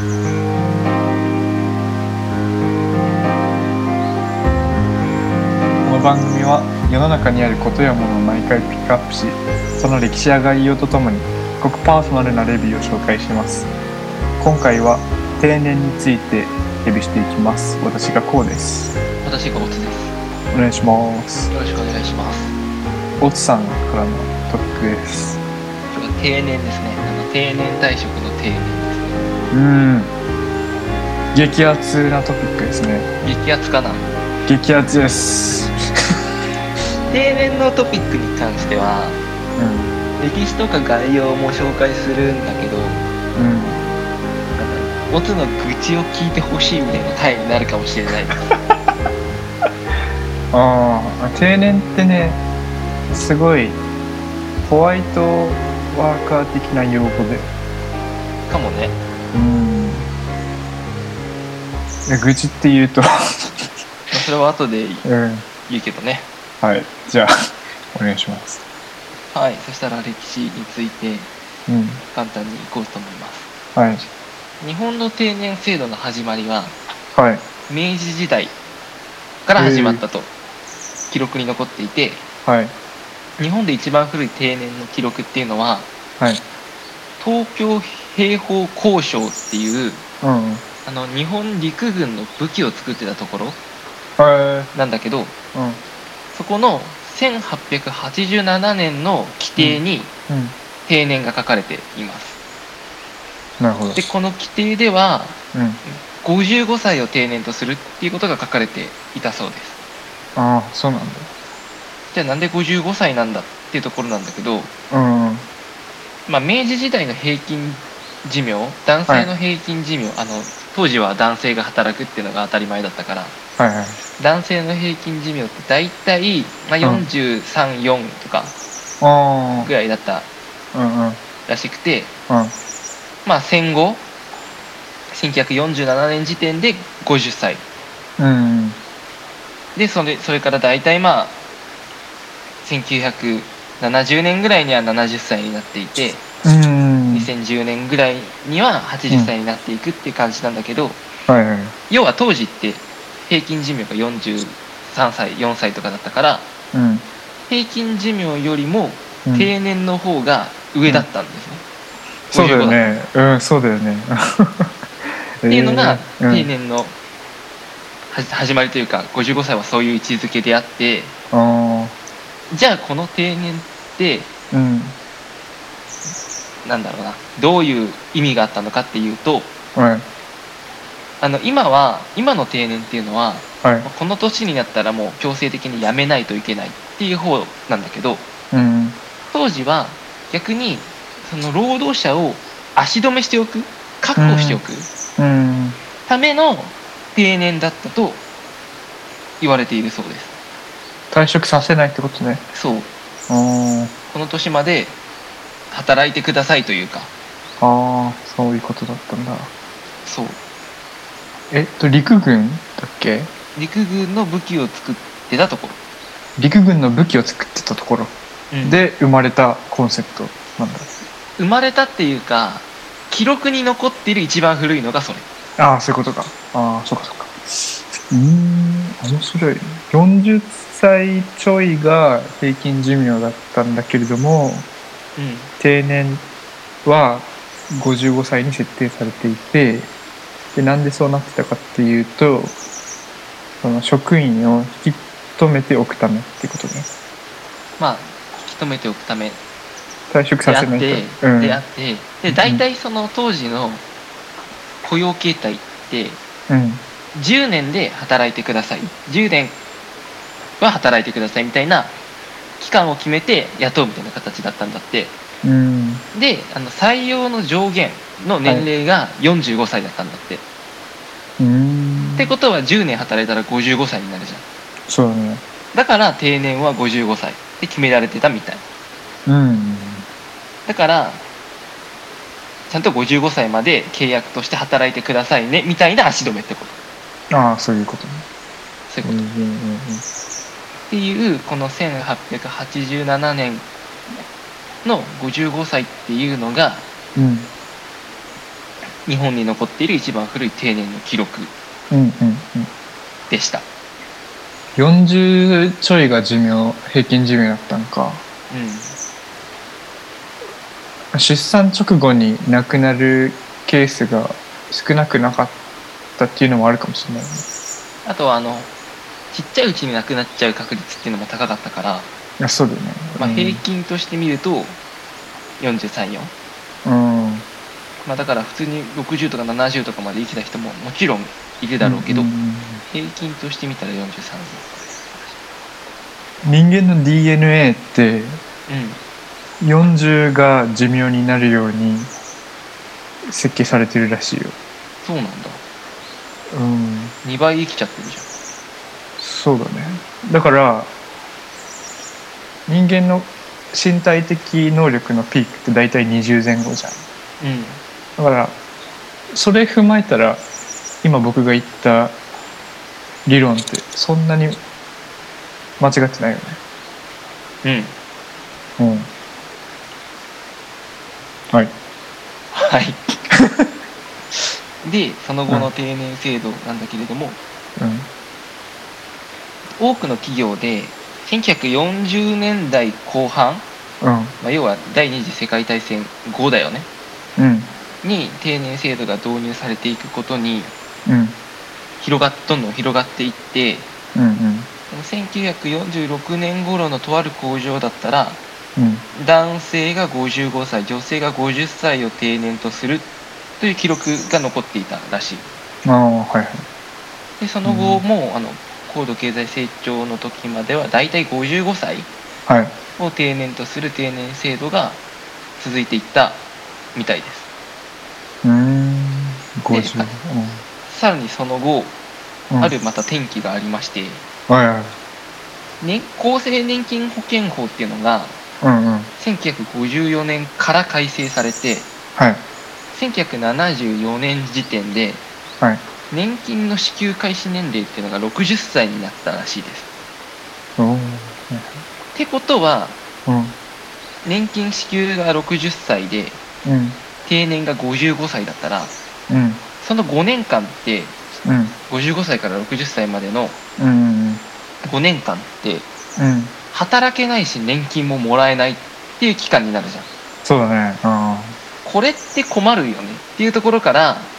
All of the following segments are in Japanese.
この番組は世の中にあることやものを毎回ピックアップしその歴史や概要とともにごくパーソナルなレビューを紹介します今回は定年についてレビューしていきます私がこうです私がオツです。お願いしますよろしくお願いします。オツさんからのトピックです定年ですね。あの定年退職の定年。うん激アツなトピックですね激アツかな。激アツです 定年のトピックに関しては、う歴史とか概要も紹介するんだけど、んうんオツの愚痴を聞いてほしいみたいな回になるかもしれないです。ああ定年ってねすごいホワイトワーカー的な用語でかもね。愚痴って言うと。まあそれは後でうん。言うけどね。はい。じゃあお願いします。はい。そしたら歴史についてうん。簡単にいこうと思います。はい。日本の定年制度の始まりは、はい。明治時代から始まったと記録に残っていて、はい。日本で一番古い定年の記録っていうのははい。東京兵法工廠っていううんあの日本陸軍の武器を作ってたところはなんだけどいうん。そこの1887年の規定にうん。定年が書かれています。なるほど。でこの規定ではうん。55歳を定年とするっていうことが書かれていたそうです。ああそうなんだ。じゃあなんで55歳なんだっていうところなんだけどうん。まあ、明治時代の平均寿命？男性の平均寿命、あの当時は男性が働くっていうのが当たり前だったから。はいはい。男性の平均寿命って大体、まあ、うん。434とかあぐらいだったあうんうん。らしくて、うん。まあ、戦後？1947年時点で50歳。うんでそれそれから大体まあ1970年ぐらいには70歳になっていて。うん2010年ぐらいには80歳になっていくっていう感じなんだけど、はいはい。要は当時って平均寿命が43歳4歳とかだったからうん。平均寿命よりもうん。定年の方が上だったんですね、そうだよね。うんそうだよね。っていうのが定年のは始まりというか55歳はそういう位置づけであってあじゃあこの定年ってあうんなんだろうな。どういう意味があったのかっていうとはい。あの今は今の定年っていうのははい。この年になったらもう強制的に辞めないといけないっていう方なんだけどうん。当時は逆にその労働者を足止めしておく確保しておくうん。ための定年だったと言われているそうです。退職させないってことね。そう。あこの年まで働いてくださいというか。ああそういうことだったんだ。そう。えっと陸軍だっけ？陸軍の武器を作ってたとこ陸軍の武器を作ってたところ。ろ、でで生まれたコンセプトなんだ。生まれたっていうか記録に残っている一番古いのがそれ。ああそういうことか。ああそうかそうか。うーん面白い。ね40歳ちょいが平均寿命だったんだけれどもうん定年は55歳に設定されていてでなんでそうなってたかっていうとその職員を引き止めておくためってことね。まあ引き止めておくため。退職させないて、と、うん、であってで大体その当時の雇用形態ってうん。10年で働いてください。10年は働いてくださいみたいな期間を決めて雇うみたいな形だったんだって。うん。であの採用の上限の年齢が45歳だったんだって、うん。ってことは10年働いたら55歳になるじゃん。そうだね。だから定年は55歳。で決められてたみたい。うん。だからちゃんと55歳まで契約として働いてくださいねみたいな足止めってこと。ああそういうことね。そういうこと、うんうんうんうんっていうこの1887年の55歳っていうのがうん。日本に残っている一番古い定年の記録うんうんうん。でした。40ちょいが寿命平均寿命だったんか。うん。出産直後に亡くなるケースが少なくなかったっていうのもあるかもしれないね。あとはあのちっちゃいうちに亡くなっちゃう確率っていうのも高かったから、いやそうだよね。まあ、平均として見ると434、うん、うん。まあ、だから普通に60とか70とかまで生きた人ももちろんいるだろうけど、んん平均として見たら43人間の DNA ってうん。40が寿命になるように設計されてるらしいよ。そうなんだ。うん。2倍生きちゃってるじそうだね。だから人間の身体的能力のピークって大体20前後じゃん。うん。だからそれ踏まえたら今僕が言った理論ってそんなに間違ってないよね。うん。うん。はい。はい。でその後の定年制度なんだけれども、うん多くの企業で1940年代後半、うん。まあ、要は第二次世界大戦後だよね。うん。に定年制度が導入されていくことにうん。広がどんどん広がっていってうんうん。1946年頃のとある工場だったらうん。男性が55歳女性が50歳を定年とするという記録が残っていたらしい。ああはいはい。でその後も、あの高度経済成長の時まではだいたい55歳はい。を定年とする定年制度が続いていったみたいです。うーん。50さらにその後、うん。あるまた転機がありまして、はいはい。年厚生年金保険法っていうのがうんうん。1954年から改正されてはい1974年時点ではい年金の支給開始年齢っていうのが60歳になったらしいです。ってことはうん年金支給が60歳でうん定年が55歳だったらうん。その5年間ってうん。55歳から60歳までのうん。うん。5年間ってうん。働けないし年金ももらえないっていう期間になるじゃん。そうだね。あこれって困るよねっていうところから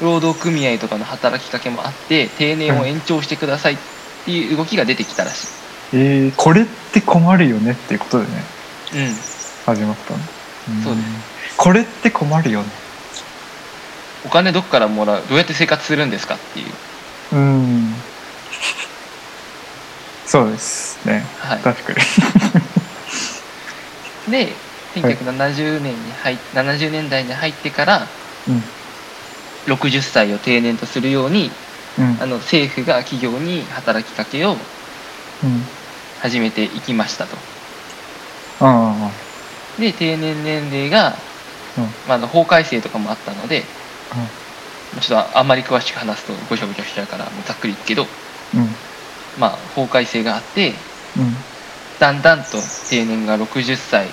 労働組合とかの働きかけもあって定年を延長してくださいっていう動きが出てきたらしい。えー、これって困るよねっていうことでね。うん。始まったの。そうです。これって困るよね。お金どっからもらうどうやって生活するんですかっていう。うん。そうですね。はい。確かに。で1970年に入っ70年代に入ってからうん60歳を定年とするようにうん。あの政府が企業に働きかけをうん。始めていきましたと。あで定年年齢が、うん。まあ、あの法改正とかもあったのでちょっとあんまり詳しく話すとごちゃごちゃしちゃうからもうざっくり言うけど、あうん。まあ、法改正があってうん。だんだんと定年が60歳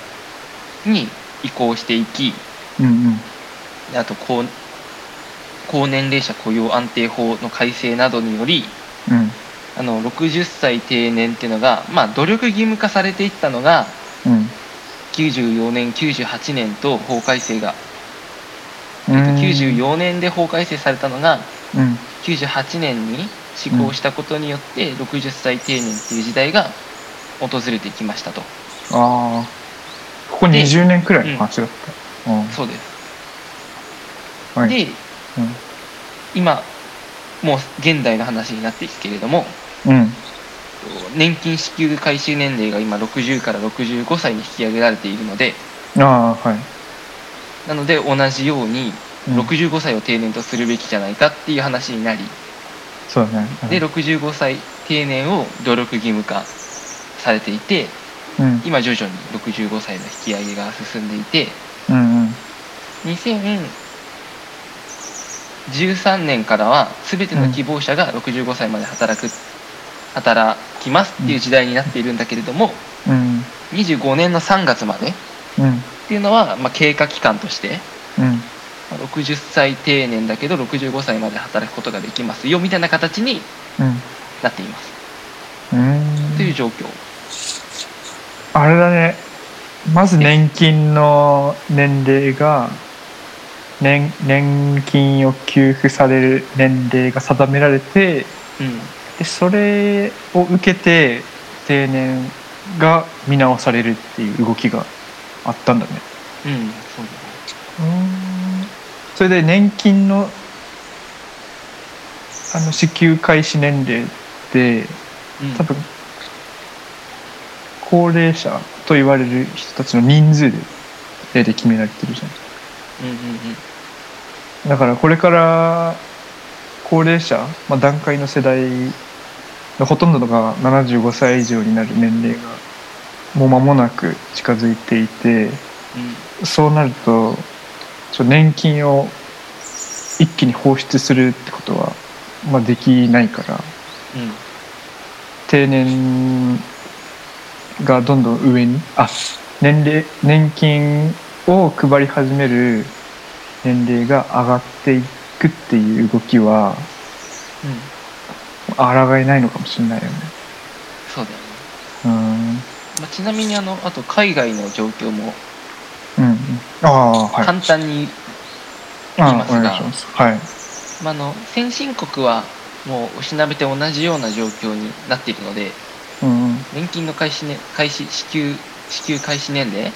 に移行していきうんうん。であと高高年齢者雇用安定法の改正などによりうん。あの60歳定年っていうのが、まあ、努力義務化されていったのがうん。94年98年と法改正が、うん。えっと、94年で法改正されたのがうん。98年に施行したことによって60歳定年っていう時代が訪れてきましたと。ああここで20年くらいの話だった。うん。そうです、はい。でうん。今もう現代の話になっていくけれどもうん。年金支給開始年齢が今60から65歳に引き上げられているのでああはい。なので同じようにうん。65歳を定年とするべきじゃないかっていう話になり、そうだね。うん。で65歳定年を努力義務化されていてうん。今徐々に65歳の引き上げが進んでいてうんうん2013年からは全ての希望者が65歳まで働く働きますっていう時代になっているんだけれどもうん。25年の3月までっうん。ていうのは、まあ、経過期間としてうん。60歳定年だけど65歳まで働くことができますよみたいな形にうん。なっています。うーんという状況。あれだね。まず年金の年齢が年年金を給付される年齢が定められてうん。でそれを受けて定年が見直されるっていう動きがあったんだね。うんそうそれで年金のあの支給開始年齢ってだねうん。多分高齢者と言われる人たちの人数でで決められてるじゃうんうんうんんだからこれから高齢者、まあ、段階の世代のほとんどが75歳以上になる年齢がもう間もなく近づいていてうん。そうなるとちょ年金を一気に放出するってことは、まあ、できないからうん定年がどんどん上にあ年齢年金を配り始める年齢が上がっていくっていう動きはうん。抗えないのかもしれないよね。そうだよね、うん。まあ、ちなみにあのあと海外の状況もうん。うんああはい。簡単に、あいますが。お願いします。はい。まあ、あの先進国はもうおしなべて同じような状況になっているのでうんうん。年金の開始,、ね、開始支給支給開始年齢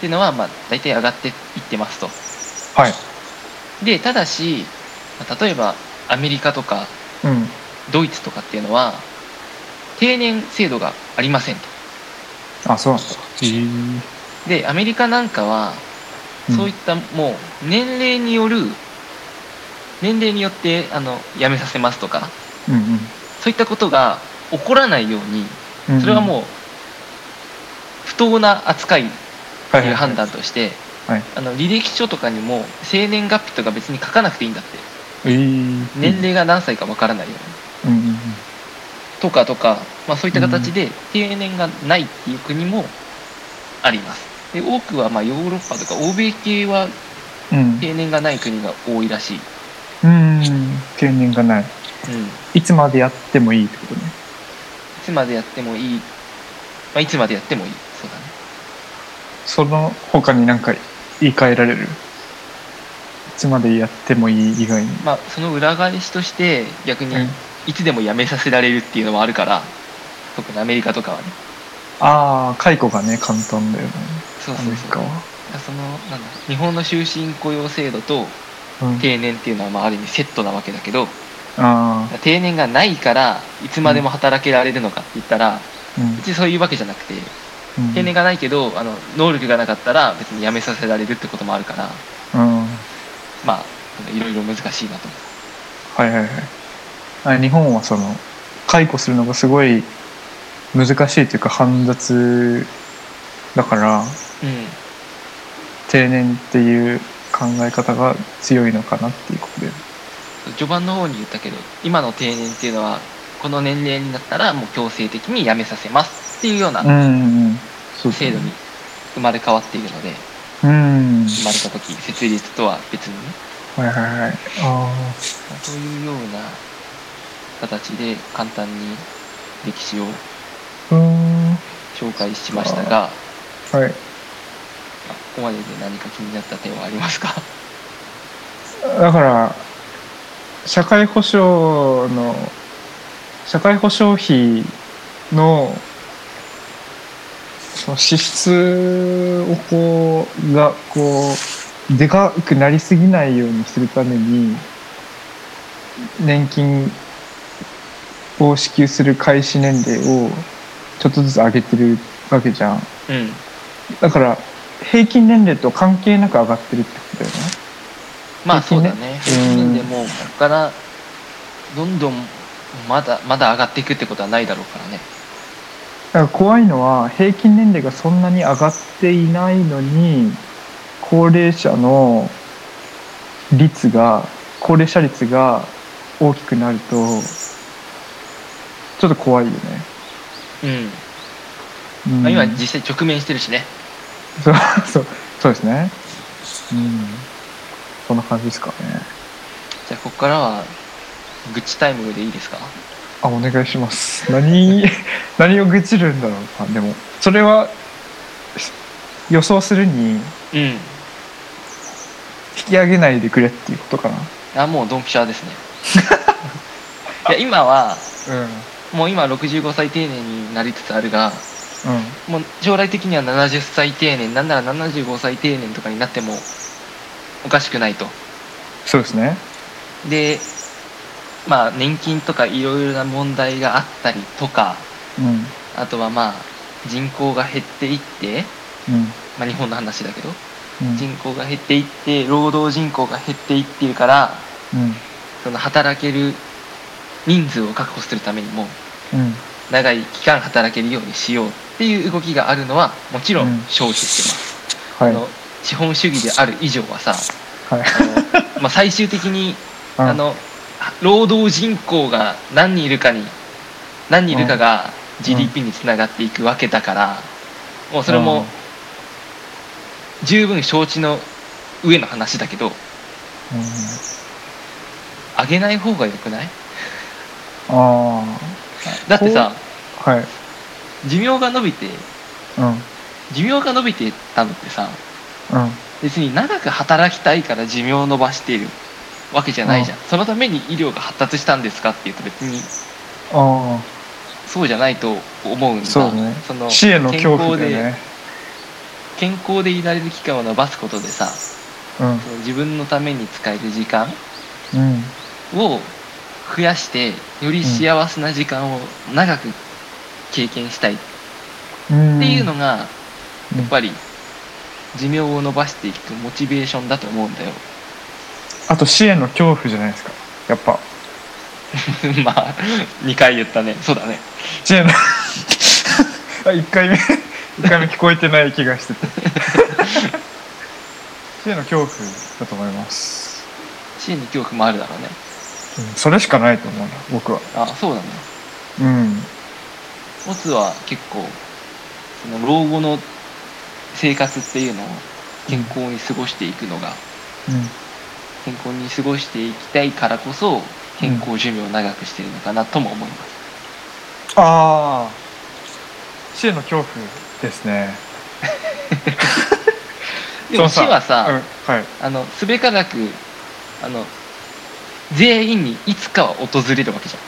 っうんていうのはまあ大体上がっていってますと。はい。でただしまあ例えばアメリカとかうん。ドイツとかっていうのは定年制度がありませんと。あそうなんだへえでアメリカなんかはそういったもう年齢による年齢によってあの辞めさせますとかうんうん。そういったことが起こらないようにうんうん。それはもう不当な扱いとはい。う判断としてはい。あの履歴書とかにも生年月日とか別に書かなくていいんだって。えー。年齢が何歳かわからないように。うんとかとか、まあ、そういった形で定年がないっていう国もあります。で多くはまあヨーロッパとか欧米系はうん。定年がない国が多いらしい、うん定年がない。うん、いいつまでやってもいいってことね。つまでやってもいい、まあ、いつまでやってもいいその他に何か言い換えられる？いつまでやってもいい以外に。まあその裏返しとして逆にうんいつでも辞めさせられるっていうのもあるから特にアメリカとかはね。ああ解雇がね簡単だよね。そうそうそう。そのなんだ日本の終身雇用制度とうん。定年っていうのはまあある意味セットなわけだけどあ定年がないからいつまでも働けられるのかって言ったらあうん。別にそういうわけじゃなくてうん定年がないけどあの能力がなかったら別に辞めさせられるってこともあるからうん。まあいろいろ難しいなと。はいはいはい。あ日本はその解雇するのがすごい難しいというか煩雑だからうん。定年っていう考え方が強いのかなっていうことで。序盤の方に言ったけど今の定年っていうのはこの年齢になったらもう強制的に辞めさせますっていうようなうんうんそう制度に生まれ変わっているのでうん。生まれた時設立とは別にね。はいはいはい。あそういうような形で簡単に歴史を紹介しましたがはい。ここまでで何か気になった点はありますか？だから社会保障の社会保障費のその支出をこうがこうでかくなりすぎないようにするために年金を支給する開始年齢をちょっとずつ上げてるわけじゃん。うん。だから平均年齢と関係なく上がってるってことだよね。まあそうだね。うん。平均でもうここからどんどんまだまだ上がっていくってことはないだろうからねだから怖いのは平均年齢がそんなに上がっていないのに高齢者の率が高齢者率が大きくなるとちょっと怖いよね。うん、うんまあ、今実際直面してるしねそうそうそうですね。うん。その感じですかねじゃあここからは愚痴タイムでいいですか？あお願いします。何 何を愚痴るんだろう。なでもそれは予想するにうん。引き上げないでくれっていうことかな。あもうドンピシャですね。いや今はうん。もう今65歳定年になりつつあるがうん。もう将来的には70歳定年なんなら75歳定年とかになってもおかしくないと。そうですね。でまあ年金とかいろいろな問題があったりとかうん。あとはまあ人口が減っていって、うん。まあ、日本の話だけどうん。人口が減っていって労働人口が減っていっているからうん。その働ける人数を確保するためにもうん。長い期間働けるようにしようっていう動きがあるのはもちろうんん。承知してます、はい。あの資本主義である以上はさはい。あの、まあ、最終的に うん。あの労働人口が何人いるかに何人いるかが GDP につながっていくわけだからもうそれも十分承知の上の話だけどうん。上げない方がよくない？あだってさあはい。寿命が伸びてうん。寿命が伸びてたのってさうん。別に長く働きたいから寿命を伸ばしているわけじゃないじゃん、そのために医療が発達したんですかっていうと別にあそうじゃないと思うんだ。そうね。そのあ死へので健康でいられる期間を伸ばすことでさうん。その自分のために使える時間うん。を増やしてより幸せな時間を長く経験したい。っうんていうのがうん。やっぱり寿命を伸ばしていくモチベーションだと思うんだよあと死への恐怖じゃないですか。やっぱ。まあ2回言ったね。そうだね。死への。あ1回目。一回目聞こえてない気がしてて。死への恐怖だと思います、死に恐怖もあるだろうね。うん、それしかないと思うな僕は。あそうだうん。オツは結構その老後の生活っていうのを健康に過ごしていくのがうん健康に過ごしていきたいからこそ健康寿命を長くしてるのかなとも思います、ああ死への恐怖ですね。でも死はさ、うん、はい。あのすべからくあの全員にいつかは訪れるわけじゃん。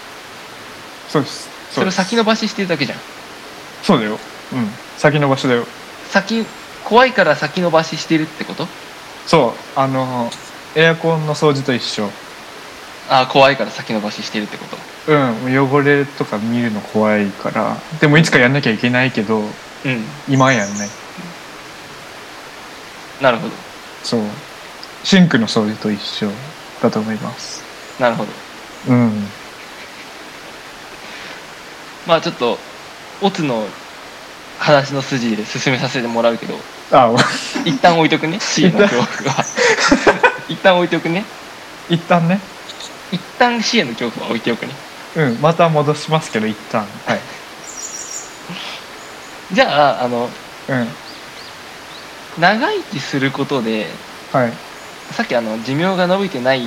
そうです。それを先延ばししてるだけじゃん。そうだよ。うん。先延ばしだよ。先怖いから先延ばししてるってこと？そう。あのエアコンの掃除と一緒。あ怖いから先延ばししてるってこと？うん汚れとか見るの怖いから。でもいつかやんなきゃいけないけどうん。今はやんない。なるほど。そう。シンクの掃除と一緒だと思います。なるほど。うん。まあちょっとオツの話の筋で進めさせてもらうけど。あ一旦置いとくね。C の恐怖は一旦置いておくね。一旦ね。一旦 C への恐怖は置いておくね。うんまた戻しますけど一旦。はい。じゃああのうん。長生きすることではい。さっきあの寿命が伸びてない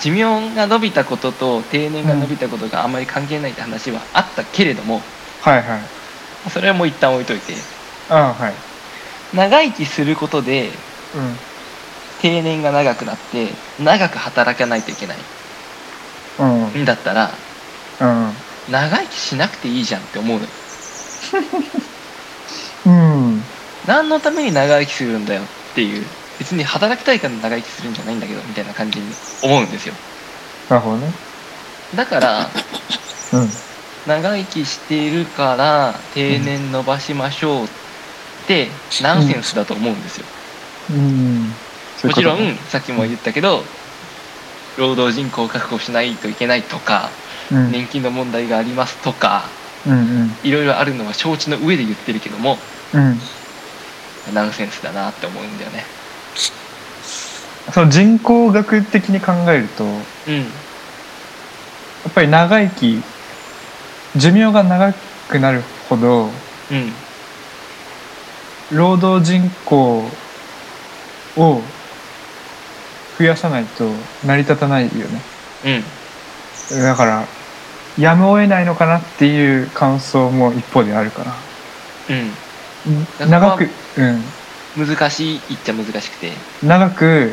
寿命が伸びたことと定年が伸びたことがあまり関係ないって話はあったけれども、はいはい。それはもう一旦置いといて。あはい。長生きすることでうん定年が長くなって長く働かないといけない。うん。んだったらうん。長生きしなくていいじゃんって思うのよ。うん。何のために長生きするんだよっていう別に働きたいから長生きするんじゃないんだけどみたいな感じに思うんですよ。なるほどね。だからうん。長生きしているから定年伸ばしましょうってナンセンスだと思うんですよ、うん。そうもちろんさっきも言ったけど労働人口を確保しないといけないとかうん。年金の問題がありますとかうんうん。いろいろあるのは承知の上で言ってるけどもうん。ナンセンスだなって思うんだよね。その人口学的に考えるとやうん。っぱり長生き寿命が長くなるほどうん。労働人口を増増やさないと成り立たないよね。うん。だからやむを得ないのかなっていう感想も一方であるから。うん。長く、うん、難しい言っちゃ難しくて。長く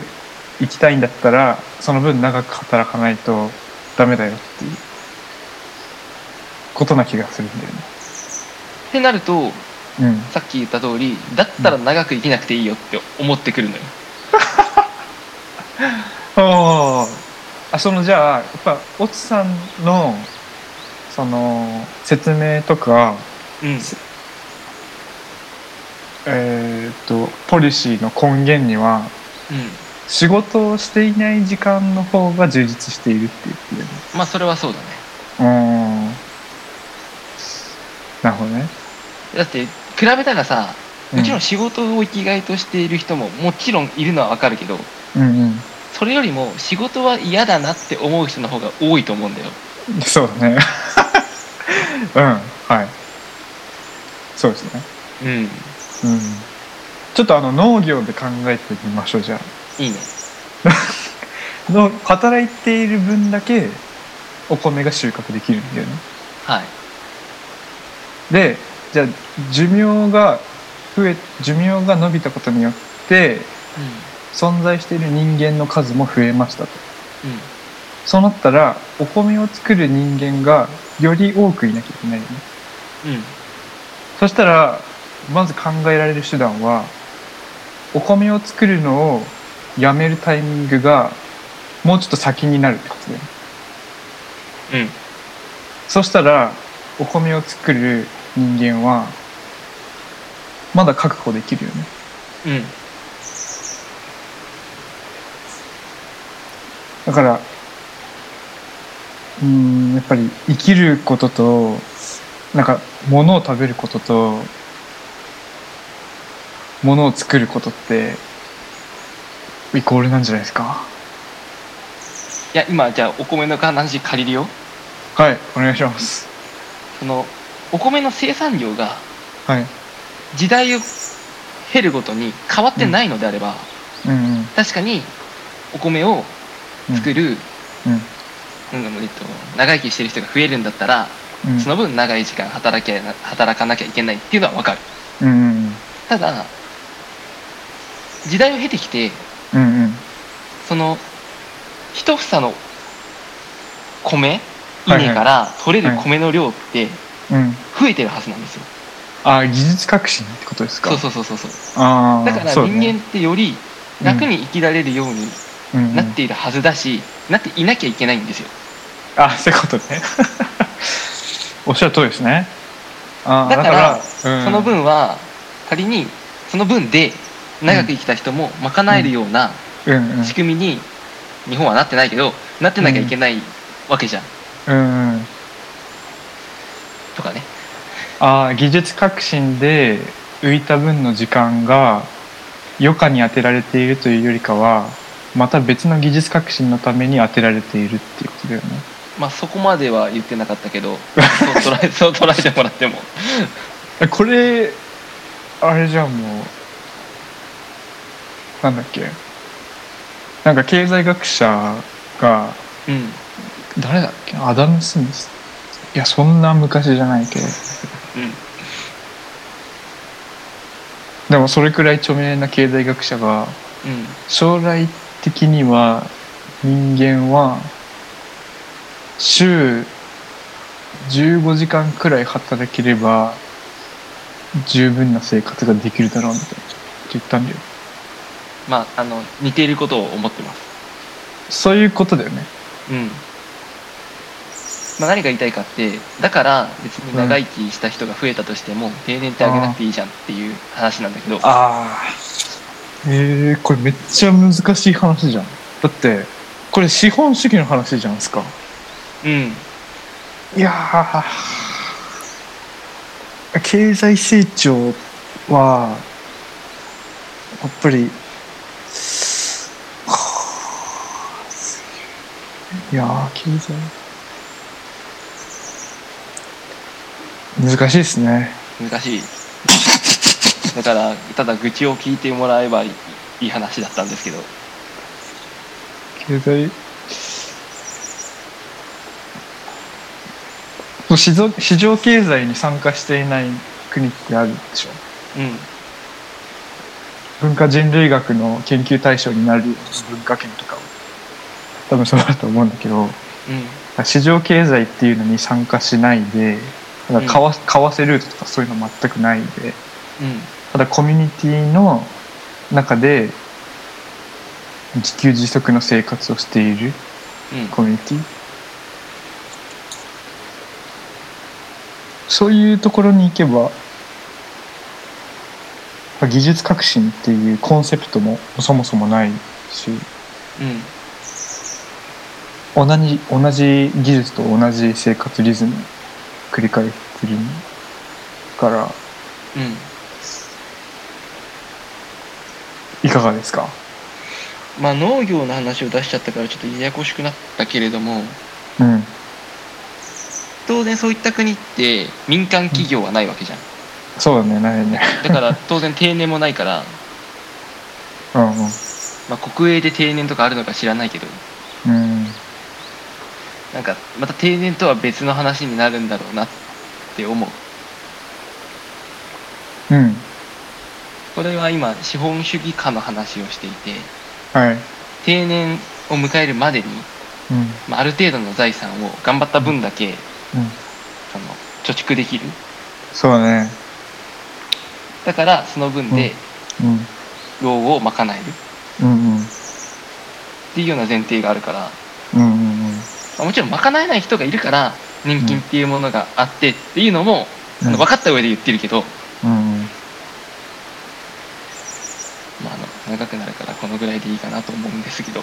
生きたいんだったらその分長く働かないとダメだよっていう。ことな気がするんだよね。ってなるとうん。さっき言った通りだったら長く生きなくていいよって思ってくるのよああそのじゃあやっぱオツさんのその説明とかうん。えーっとポリシーの根源にはうん。仕事をしていない時間の方が充実しているって言ってるまあそれはそうだね。うーん。なるほどね。だって比べたらさもちろん仕事を生きがいとしている人ももちろんいるのはわかるけどうんうんそれよりも仕事は嫌だなって思う人の方が多いと思うんだよ。そうだね。うんはい。そうですね。うん。うん。ちょっとあの農業で考えてみましょうじゃあ。いいね。の働いている分だけお米が収穫できるんだよね。はい。でじゃあ寿命が増え寿命が伸びたことによって存在している人間の数も増えましたと。うん。うんそうなったらお米を作る人間がより多くいなきゃいけないよね。うん。そしたらまず考えられる手段はお米を作るのをやめるタイミングがもうちょっと先になるってことだよね。うん。そしたらお米を作る人間はまだ確保できるよね。うんだからうーんやっぱり生きることとなんか物を食べることと物を作ることってイコールなんじゃないですか？いや今じゃあお米の話借りるよ。はいお願いします。そのお米の生産量がはい。時代を経るごとに変わってないのであれば、うんうん。確かにお米を作る、うん。うえっと、長生きしてる人が増えるんだったら、うん。その分長い時間働け働かなきゃいけないっていうのは分かる。うんうんただ時代を経てきてうんうん。その一房の米稲から取れる米の量ってうん。増えてるはずなんですよ、あ技術革新ってことですか？そうそうそうそうだから人間ってより楽に生きられるようになっているはずだし、なっていなきゃいけないんですよ。あそういうことね。おっしゃる通りですね。だからうん。その分は仮にその分で長く生きた人も賄えるようなうん。うん。仕組みに日本はなってないけどなってなきゃいけないわけじゃん。うん。うんとかね。ああ技術革新で浮いた分の時間が余暇に当てられているというよりかはまた別の技術革新のために当てられているっていうことだよね。まあそこまでは言ってなかったけど そう捉えそう捉えてもらっても。えこれあれじゃんもうなんだっけ？なんか経済学者がうん。誰だっけ？アダム・スミス。いやそんな昔じゃないけど。うん。でもそれくらい著名な経済学者がうん。将来的には人間は週15時間くらい働ければ十分な生活ができるだろうみたいなって言ったんだよ。まああの似ていることを思ってます。そういうことだよね。うん。まあ何が言いたいかってだから別に長生きした人が増えたとしても定年ってあげなくていいじゃんっていう話なんだけど。ああえー、これめっちゃ難しい話じゃん。だってこれ資本主義の話じゃんすか。うん。いやー。経済成長はやっぱりは いやー経済。難しいですね。難しいだからただ愚痴を聞いてもらえばいい話だったんですけど。経済市場市場経済に参加していない国ってあるでしょ。うん。文化人類学の研究対象になるような文化圏とかは多分そうだと思うんだけど。うん。市場経済っていうのに参加しないでただ為替為替ルートとかそういうの全くないで。うんただコミュニティの中で自給自足の生活をしているうん。コミュニティ。そういうところに行けばまあ技術革新っていうコンセプトもそもそもないしうん。同じ同じ技術と同じ生活リズム繰り返してるからうんいかがですか？まあ農業の話を出しちゃったからちょっとややこしくなったけれどもうん。当然そういった国って民間企業はないわけじゃん。そうだねないね。だから当然定年もないから、うんまあ、国営で定年とかあるのか知らないけど。うんうん。なんかまた定年とは別の話になるんだろうなって思う。うんこれは今資本主義化の話をしていてはい。定年を迎えるまでに、うん。まあ、ある程度の財産を頑張った分だけうん。その貯蓄できる。そうだね。だからその分でうん。老後を賄える。うんうん。っていうような前提があるから、うんうんまあもちろん賄えない人がいるから年金っていうものがあってっていうのも、うん。分かった上で言ってるけど、うんうんまあ、あの長くなるからこのぐらいでいいかなと思うんですけど、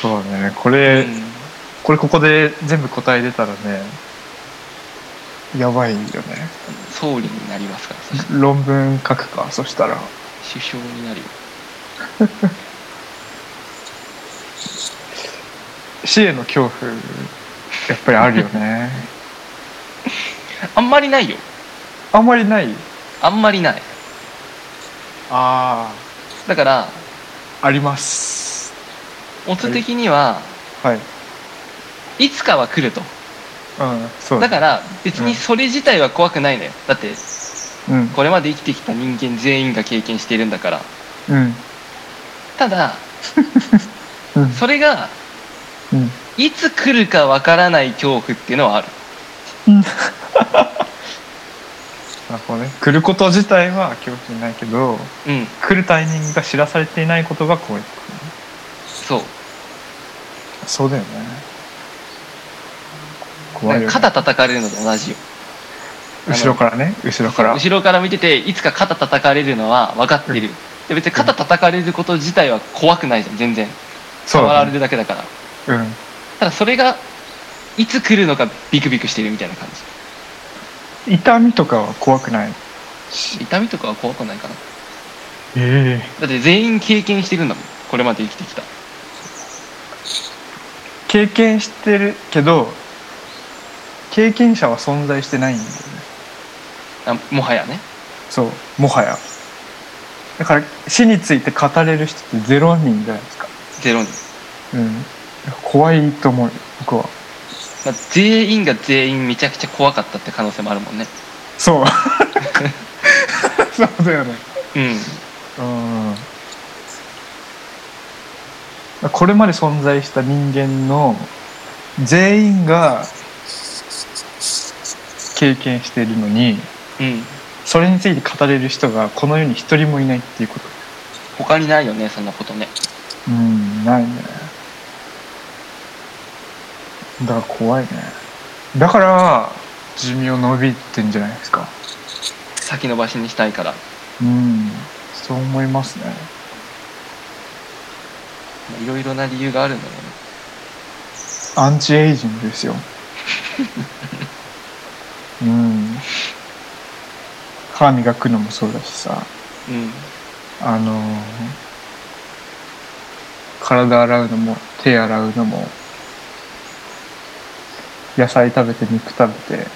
そうだね。こうれ、ん。これここで全部答え出たらねやばいよね。総理になりますから。論文書くかそしたら。首相になるよ。死への恐怖やっぱりあるよね。あんまりないよ。あんまりない？あんまりないあだからああります。オツ的にははい。いつかは来ると。うんそうだから別にそれ自体は怖くないのよ。だってうん。これまで生きてきた人間全員が経験しているんだから。うん。ただ うん。それがうん。いつ来るかわからない恐怖っていうのはあるなるほどね来ること自体は恐怖ないけどうん。来るタイミングが知らされていないことが怖いそう。そうだよね。怖いよ、ね、肩叩かれるのと同じよ。後ろからね後ろから。後ろから見てていつか肩叩かれるのは分かってる、で別に肩叩かれること自体は怖くないじゃん全然。触られるだけだから。うん。ただそれがいつ来るのかビクビクしてるみたいな感痛みとかは怖くない？じ痛みとかは怖くないかな。ええ。だって全員経験してるんだもんこれまで生きてきた。経験してるけど経験者は存在してないんだよね。あもはやね。そうもはや。だから死について語れる人ってゼロ人じゃないですか。ゼロ人、うん。怖いと思うよ僕はまあ、全員が全員めちゃくちゃ怖かったって可能性もあるもんね。そう。そうだよね。うん。うん。これまで存在した人間の全員が経験しているのにうん。それについて語れる人がこの世に一人もいないっていうこと。他にないよねそんなことね。うんないねだから怖いね。だから寿命伸びてんじゃないですか。先延ばしにしたいから。うん。そう思いますね。まあいろいろな理由があるんだろうね。アンチエイジングですよ。うん。歯磨くのもそうだしさ。うん。あのー体洗うのも手洗うのも野菜食べて肉食べて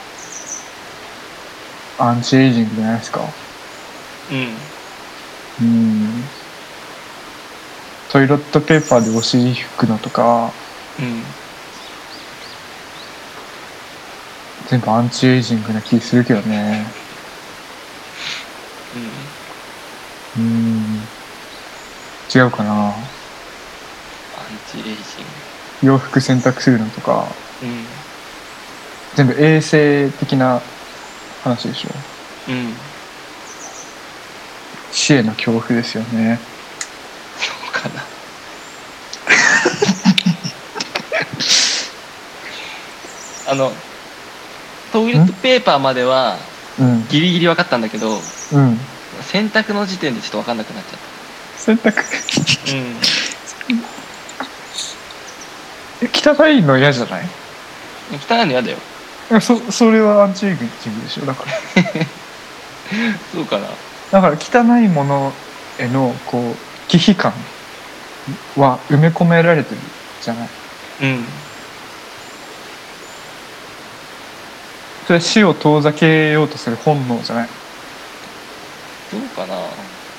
アンチエイジングじゃないですか。うん。うん。トイレットペーパーでお尻拭くのとかうん全部アンチエイジングな気するけどね。うん。うん違うかな。アンチエイジン洋服洗濯するのとか。グうん全部衛生的な話でしょ。うん。死への恐怖ですよね。そうかな。あのトイレットペーパーまではうん。ギリギリ分かったんだけどうん。洗濯の時点でちょっと分かんなくなっちゃっ洗濯。た 汚いの嫌じゃない？うん汚いの嫌だよ。いやそそれはアンチエイジングでしょだから。そうかな。だから汚いものへのこう忌避感は埋め込められてるじゃない。うん。それは死を遠ざけようとする本能じゃない。どうかな。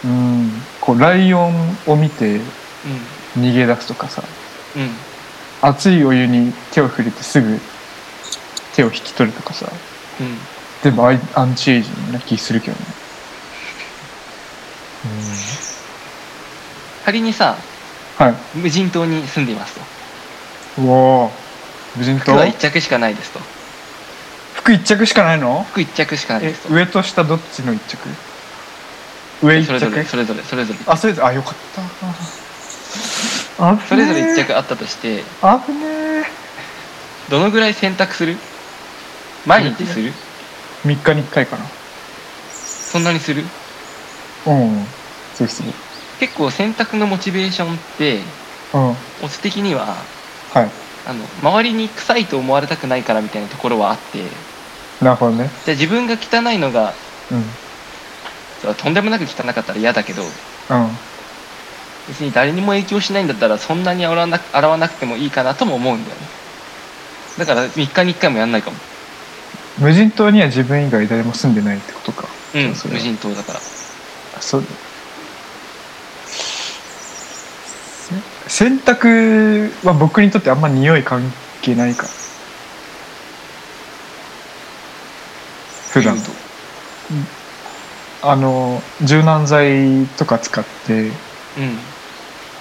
うん。こうライオンを見てう逃げ出すとかさ。んうん。熱いお湯に手を触れてすぐ手を引き取るとかさ。うん。全部アイアンチエイジングな気するけどね。仮にさはい。無人島に住んでいますと。うおー。無人島？服は1着しかないですと。服一着しかないの？服1着しかないえですと。上と下どっちの一着？上一それぞれ着それぞれそれぞれ。あそれぞれ。あよかった。あそれぞれ1着着あったとして。あぶねえどのぐらい洗濯する？毎日する？3日に1回かそんなにする？なうん。そうする。結構洗濯のモチベーションってうん。はいオチ的にはあの周りに臭いと思われたくないからみたいなところはあって。じなるほどね。ゃあ自分が汚いのがうん。とんでもなく汚かったら嫌だけどうん。別に誰にも影響しないんだったらそんなに洗わな洗わなくてもいいかなとも思うんだよね。だから3日に1回もやんないかも無人島には自分以外誰も住んでないってことか。うん無人島だから。あそう。せ洗濯は僕にとってあんま匂い関係ないか。ら普段。あの柔軟剤とか使ってうん。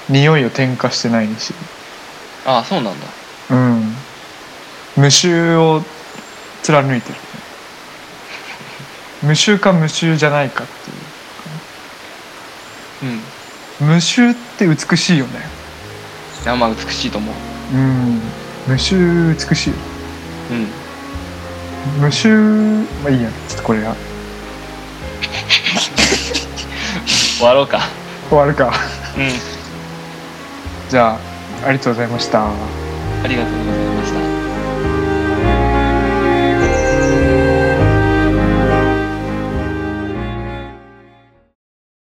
匂いを添加してないし。ああそうなんだ。うん。無臭を貫いてる。無臭か無臭じゃないかっていう。うん。無臭って美しいよね。いやまあ美しいと思う。うん。無臭美しいよ。うん。無臭まあいいや。ちょっとこれは。終わろうか。終わるか。うん。じゃあありがとうございました。ありがとうございました